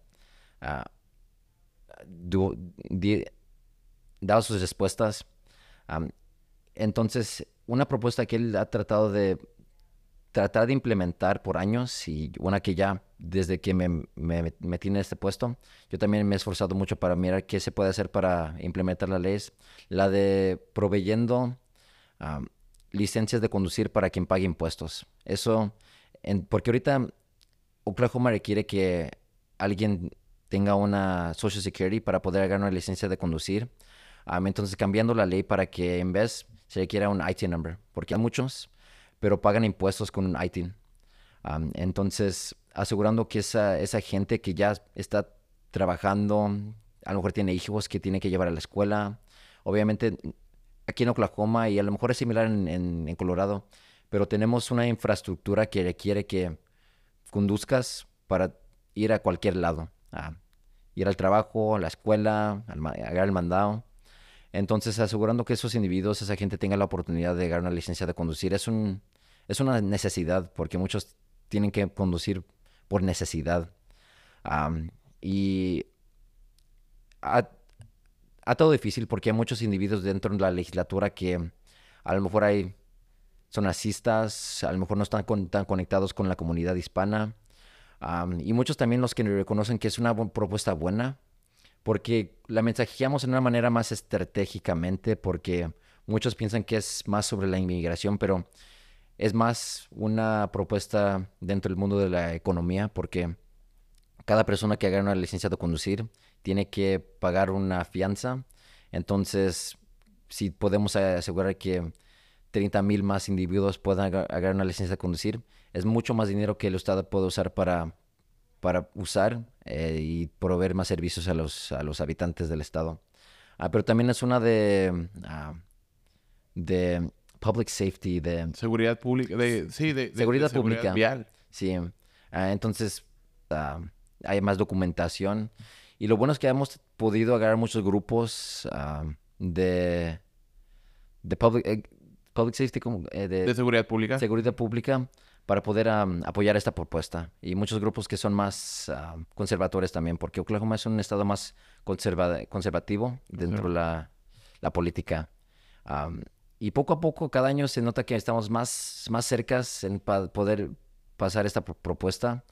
daba sus respuestas. entonces, una propuesta que él ha tratado de tratar de implementar por años y una que ya desde que me, metí en este puesto, yo también me he esforzado mucho para mirar qué se puede hacer para implementar la ley, la de proveyendo licencias de conducir para quien pague impuestos. Eso, porque ahorita Oklahoma requiere que alguien tenga una Social Security para poder ganar una licencia de conducir. entonces cambiando la ley para que en vez se requiera un IT number, porque hay muchos pero pagan impuestos con un ITIN. Entonces, asegurando que esa, esa gente que ya está trabajando, a lo mejor tiene hijos que tiene que llevar a la escuela, obviamente aquí en Oklahoma y a lo mejor es similar en, Colorado, pero tenemos una infraestructura que requiere que conduzcas para ir a cualquier lado, ir al trabajo, a la escuela, a agarrar el mandado. Entonces, asegurando que esos individuos, esa gente tenga la oportunidad de ganar una licencia de conducir, es, un, es una necesidad, porque muchos tienen que conducir por necesidad. y ha, todo difícil porque hay muchos individuos dentro de la legislatura que a lo mejor hay, son racistas, a lo mejor no están tan conectados con la comunidad hispana. y muchos también los que reconocen que es una propuesta buena, porque la mensajeamos en una manera más estratégicamente, porque muchos piensan que es más sobre la inmigración, pero es más una propuesta dentro del mundo de la economía, porque cada persona que haga una licencia de conducir tiene que pagar una fianza. Entonces, si podemos asegurar que 30 mil más individuos puedan agarrar una licencia de conducir, es mucho más dinero que el Estado puede usar para para usar eh, y proveer más servicios a los, a los habitantes del estado. Ah, pero también es una de, ah, de public safety, de... Seguridad pública, de, sí, de, seguridad, pública. Vial. Sí, ah, entonces hay más documentación. Y lo bueno es que hemos podido agarrar muchos grupos de, de public, eh, public safety, como, eh, de, de seguridad pública. Seguridad pública para poder apoyar esta propuesta. Y muchos grupos que son más conservadores también, porque Oklahoma es un estado más conservativo dentro de la, la, política. Y poco a poco, cada año se nota que estamos más, más cercas en poder pasar esta propuesta.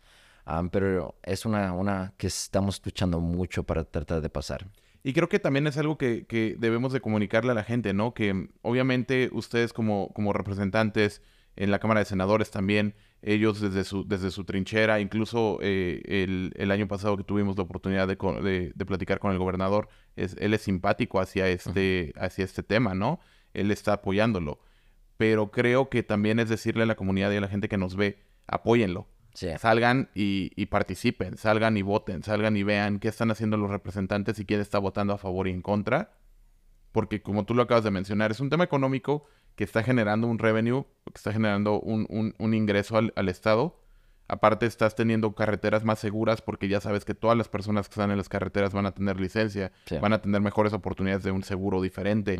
pero es una, una que estamos luchando mucho para tratar de pasar. Y creo que también es algo que, que, debemos de comunicarle a la gente, ¿no? Que obviamente ustedes como, como representantes en la Cámara de Senadores también, ellos desde su, desde su trinchera, incluso eh, el, año pasado que tuvimos la oportunidad de, de, platicar con el gobernador, es, él es simpático hacia este, hacia este tema, ¿no? Él está apoyándolo. Pero creo que también es decirle a la comunidad y a la gente que nos ve, apóyenlo. Salgan y, y, participen, salgan y voten, salgan y vean qué están haciendo los representantes y quién está votando a favor y en contra. Porque como tú lo acabas de mencionar, es un tema económico que está generando un revenue, que está generando un, un, ingreso al, al, Estado. Aparte estás teniendo carreteras más seguras porque ya sabes que todas las personas que están en las carreteras van a tener licencia, van a tener mejores oportunidades de un seguro diferente.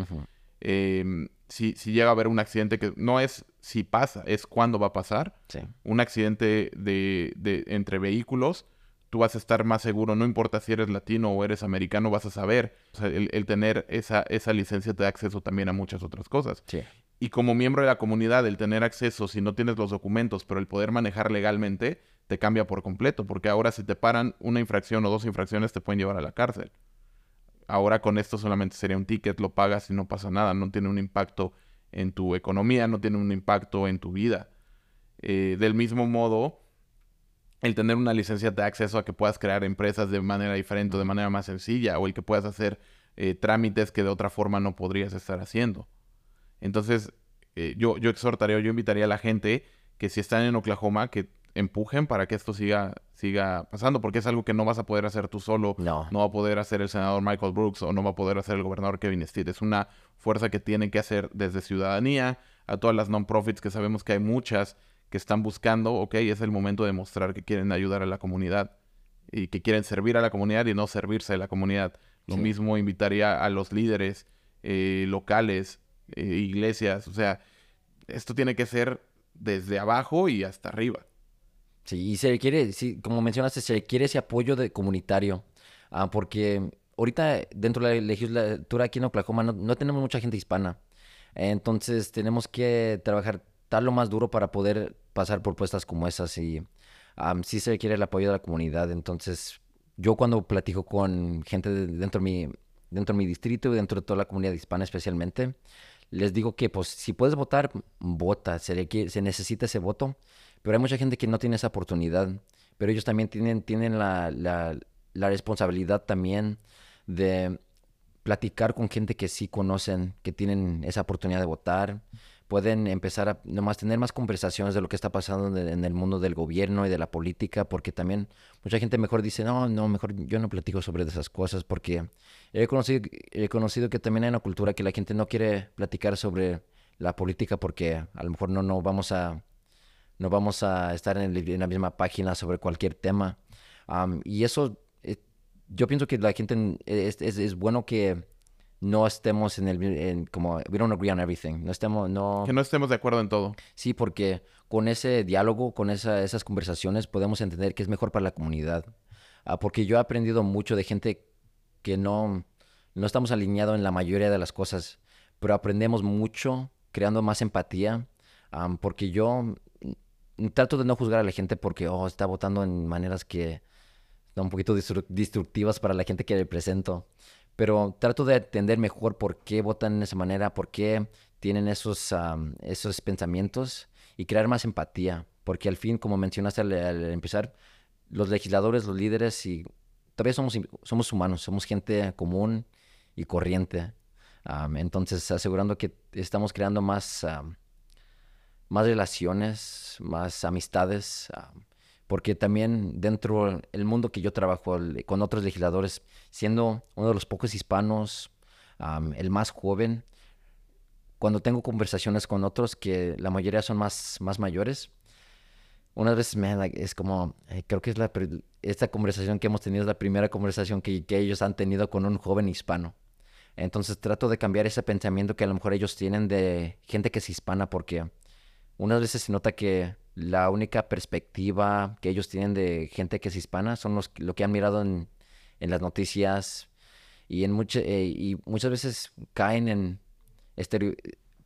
Em, si, si, llega a haber un accidente que no es si pasa, es cuándo va a pasar. Un accidente de, de, entre vehículos, tú vas a estar más seguro, no importa si eres latino o eres americano, vas a saber. O sea, el, el, tener esa, esa licencia te da acceso también a muchas otras cosas. Sí. Y como miembro de la comunidad, el tener acceso, si no tienes los documentos, pero el poder manejar legalmente, te cambia por completo, porque ahora si te paran una infracción o dos infracciones, te pueden llevar a la cárcel. Ahora con esto solamente sería un ticket, lo pagas y no pasa nada, no tiene un impacto en tu economía, no tiene un impacto en tu vida. Eh, del mismo modo, el tener una licencia de acceso a que puedas crear empresas de manera diferente o de manera más sencilla, o el que puedas hacer eh, trámites que de otra forma no podrías estar haciendo. Entonces, eh, yo, yo exhortaría, yo invitaría a la gente que si están en Oklahoma, que empujen para que esto siga, siga pasando, porque es algo que no vas a poder hacer tú solo, no. no va a poder hacer el senador Michael Brooks o no va a poder hacer el gobernador Kevin Steed. Es una fuerza que tiene que hacer desde ciudadanía a todas las non-profits, que sabemos que hay muchas que están buscando, ok, es el momento de mostrar que quieren ayudar a la comunidad y que quieren servir a la comunidad y no servirse de la comunidad. Lo mismo invitaría a los líderes eh, locales eh, iglesias, o sea, esto tiene que ser desde abajo y hasta arriba. Sí, y se requiere, sí, como mencionaste, se requiere ese apoyo de comunitario, ah, porque ahorita dentro de la legislatura aquí en Oklahoma no, tenemos mucha gente hispana, entonces tenemos que trabajar tal lo más duro para poder pasar por puestas como esas y sí se requiere el apoyo de la comunidad, entonces yo cuando platico con gente dentro de mi dentro de mi distrito y dentro de toda la comunidad hispana especialmente, les digo que pues si puedes votar, vota, se, se necesita ese voto, pero hay mucha gente que no tiene esa oportunidad, pero ellos también tienen, tienen la, la, la responsabilidad también de platicar con gente que sí conocen, que tienen esa oportunidad de votar, pueden empezar a nomás tener más conversaciones de lo que está pasando en el mundo del gobierno y de la política, porque también mucha gente mejor dice, no, no, mejor yo no platico sobre esas cosas, porque he conocido, he conocido que también hay una cultura que la gente no quiere platicar sobre la política porque a lo mejor no, no vamos a no vamos a estar en, la misma página sobre cualquier tema. y eso, eh, yo pienso que la gente es, es, es bueno que no estemos en el en, como we don't agree on everything. No estemos no que no estemos de acuerdo en todo. Sí porque con ese diálogo con esa, esas conversaciones podemos entender que es mejor para la comunidad. Ah, porque yo he aprendido mucho de gente que no no estamos alineados en la mayoría de las cosas pero aprendemos mucho creando más empatía. Porque yo trato de no juzgar a la gente porque oh, está votando en maneras que son un poquito destructivas para la gente que represento pero trato de entender mejor por qué votan de esa manera, por qué tienen esos, esos pensamientos y crear más empatía, porque al fin, como mencionaste al, empezar, los legisladores, los líderes, y todavía somos, somos humanos, somos gente común y corriente. entonces, asegurando que estamos creando más, más relaciones, más amistades, porque también dentro del mundo que yo trabajo con otros legisladores, siendo uno de los pocos hispanos, el más joven, cuando tengo conversaciones con otros que la mayoría son más, más mayores, unas veces me es como, eh, creo que es la, esta conversación que hemos tenido es la primera conversación que, que ellos han tenido con un joven hispano. Entonces trato de cambiar ese pensamiento que a lo mejor ellos tienen de gente que es hispana porque unas veces se nota que la única perspectiva que ellos tienen de gente que es hispana son los, lo que han mirado en, las noticias y, en eh, y muchas veces caen en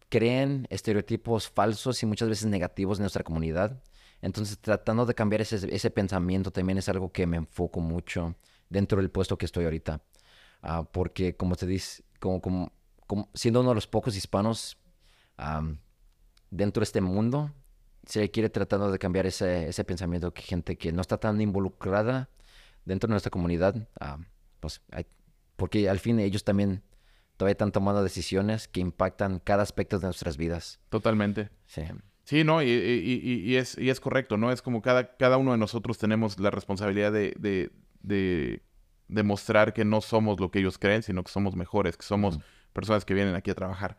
creen estereotipos falsos y muchas veces negativos en nuestra comunidad. Entonces, tratando de cambiar ese, ese pensamiento también es algo que me enfoco mucho dentro del puesto que estoy ahorita. Ah, porque, como te dice, como, como, siendo uno de los pocos hispanos dentro de este mundo, se quiere tratando de cambiar ese, ese pensamiento que gente que no está tan involucrada dentro de nuestra comunidad, ah, pues, porque al fin ellos también todavía están tomando decisiones que impactan cada aspecto de nuestras vidas. Totalmente. Sí. Sí, no, y, y, es, y es correcto, ¿no? Es como cada, cada uno de nosotros tenemos la responsabilidad de, de, de demostrar que no somos lo que ellos creen, sino que somos mejores, que somos personas que vienen aquí a trabajar.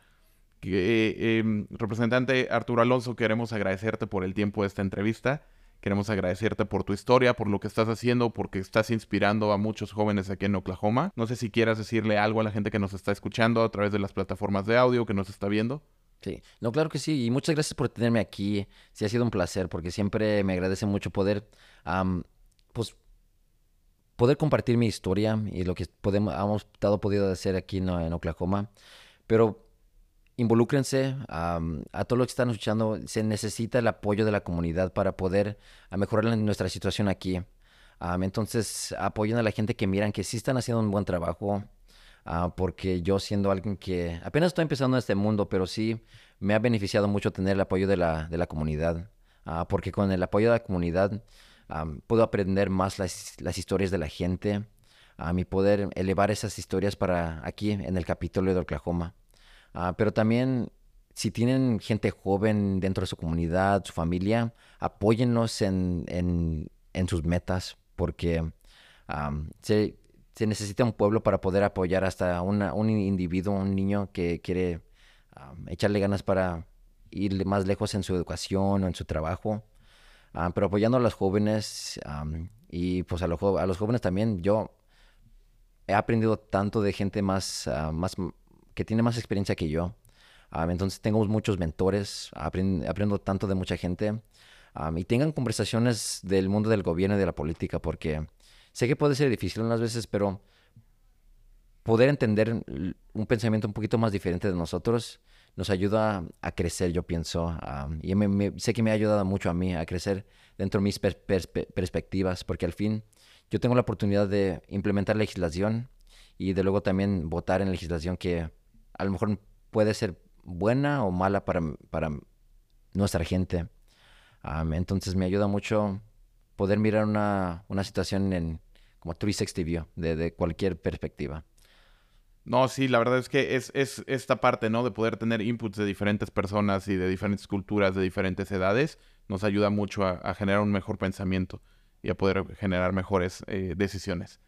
Em, representante Arturo Alonso, queremos agradecerte por el tiempo de esta entrevista. Queremos agradecerte por tu historia, por lo que estás haciendo, porque estás inspirando a muchos jóvenes aquí en Oklahoma. No sé si quieras decirle algo a la gente que nos está escuchando a través de las plataformas de audio que nos está viendo. Sí, no, claro que sí. Y muchas gracias por tenerme aquí. Sí, ha sido un placer porque siempre me agradece mucho poder, pues, poder compartir mi historia y lo que podemos, hemos estado podido hacer aquí en Oklahoma. Pero involúcrense a todos los que están escuchando. Se necesita el apoyo de la comunidad para poder mejorar nuestra situación aquí. entonces, apoyen a la gente que miran que sí están haciendo un buen trabajo. Ah, porque yo siendo alguien que apenas estoy empezando en este mundo, pero sí me ha beneficiado mucho tener el apoyo de la, de la comunidad. Ah, porque con el apoyo de la comunidad puedo aprender más las, las, historias de la gente. a mi poder elevar esas historias para aquí en el Capitolio de Oklahoma. Ah, pero también, si tienen gente joven dentro de su comunidad, su familia, apóyennos en, en, sus metas, porque se, necesita un pueblo para poder apoyar hasta una, un individuo, un niño que quiere echarle ganas para ir más lejos en su educación o en su trabajo. pero apoyando a los jóvenes y pues a, los, a los jóvenes también, yo he aprendido tanto de gente más, ah, más que tiene más experiencia que yo. entonces tengo muchos mentores, aprendo, tanto de mucha gente. y tengan conversaciones del mundo del gobierno y de la política, porque sé que puede ser difícil unas veces, pero poder entender un pensamiento un poquito más diferente de nosotros nos ayuda a crecer, yo pienso. y sé que me ha ayudado mucho a mí a crecer dentro de mis perspectivas, porque al fin yo tengo la oportunidad de implementar legislación y de luego también votar en legislación que a lo mejor puede ser buena o mala para, para nuestra gente. entonces me ayuda mucho poder mirar una, una situación en como 360 view, de, de cualquier perspectiva. No, sí, la verdad es que es, es esta parte, ¿no? De poder tener inputs de diferentes personas y de diferentes culturas, de diferentes edades, nos ayuda mucho a, generar un mejor pensamiento y a poder generar mejores eh, decisiones.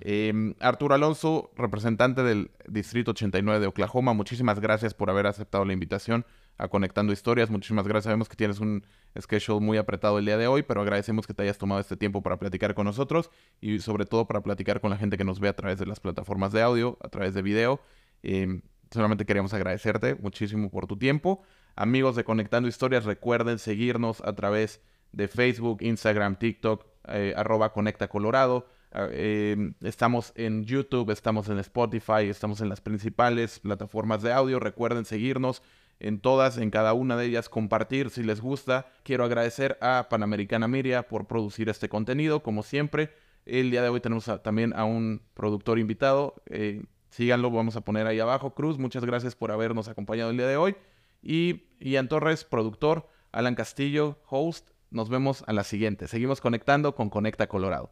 Em, Arturo Alonso, representante del Distrito 89 de Oklahoma, muchísimas gracias por haber aceptado la invitación a Conectando Historias. Muchísimas gracias. Sabemos que tienes un schedule muy apretado el día de hoy, pero agradecemos que te hayas tomado este tiempo para platicar con nosotros y sobre todo para platicar con la gente que nos ve a través de las plataformas de audio, a través de video. Em, solamente queríamos agradecerte muchísimo por tu tiempo. Amigos de Conectando Historias, recuerden seguirnos a través de Facebook, Instagram, TikTok, eh, arroba Conecta Colorado. Ah, em, estamos en YouTube, estamos en Spotify, estamos en las principales plataformas de audio. Recuerden seguirnos en todas, en cada una de ellas, compartir si les gusta. Quiero agradecer a Panamericana Media por producir este contenido, como siempre. El día de hoy tenemos también a un productor invitado. Eh, síganlo, vamos a poner ahí abajo. Cruz, muchas gracias por habernos acompañado el día de hoy. Y Ian Torres, productor. Alan Castillo, host. Nos vemos a la siguiente. Seguimos conectando con Conecta Colorado.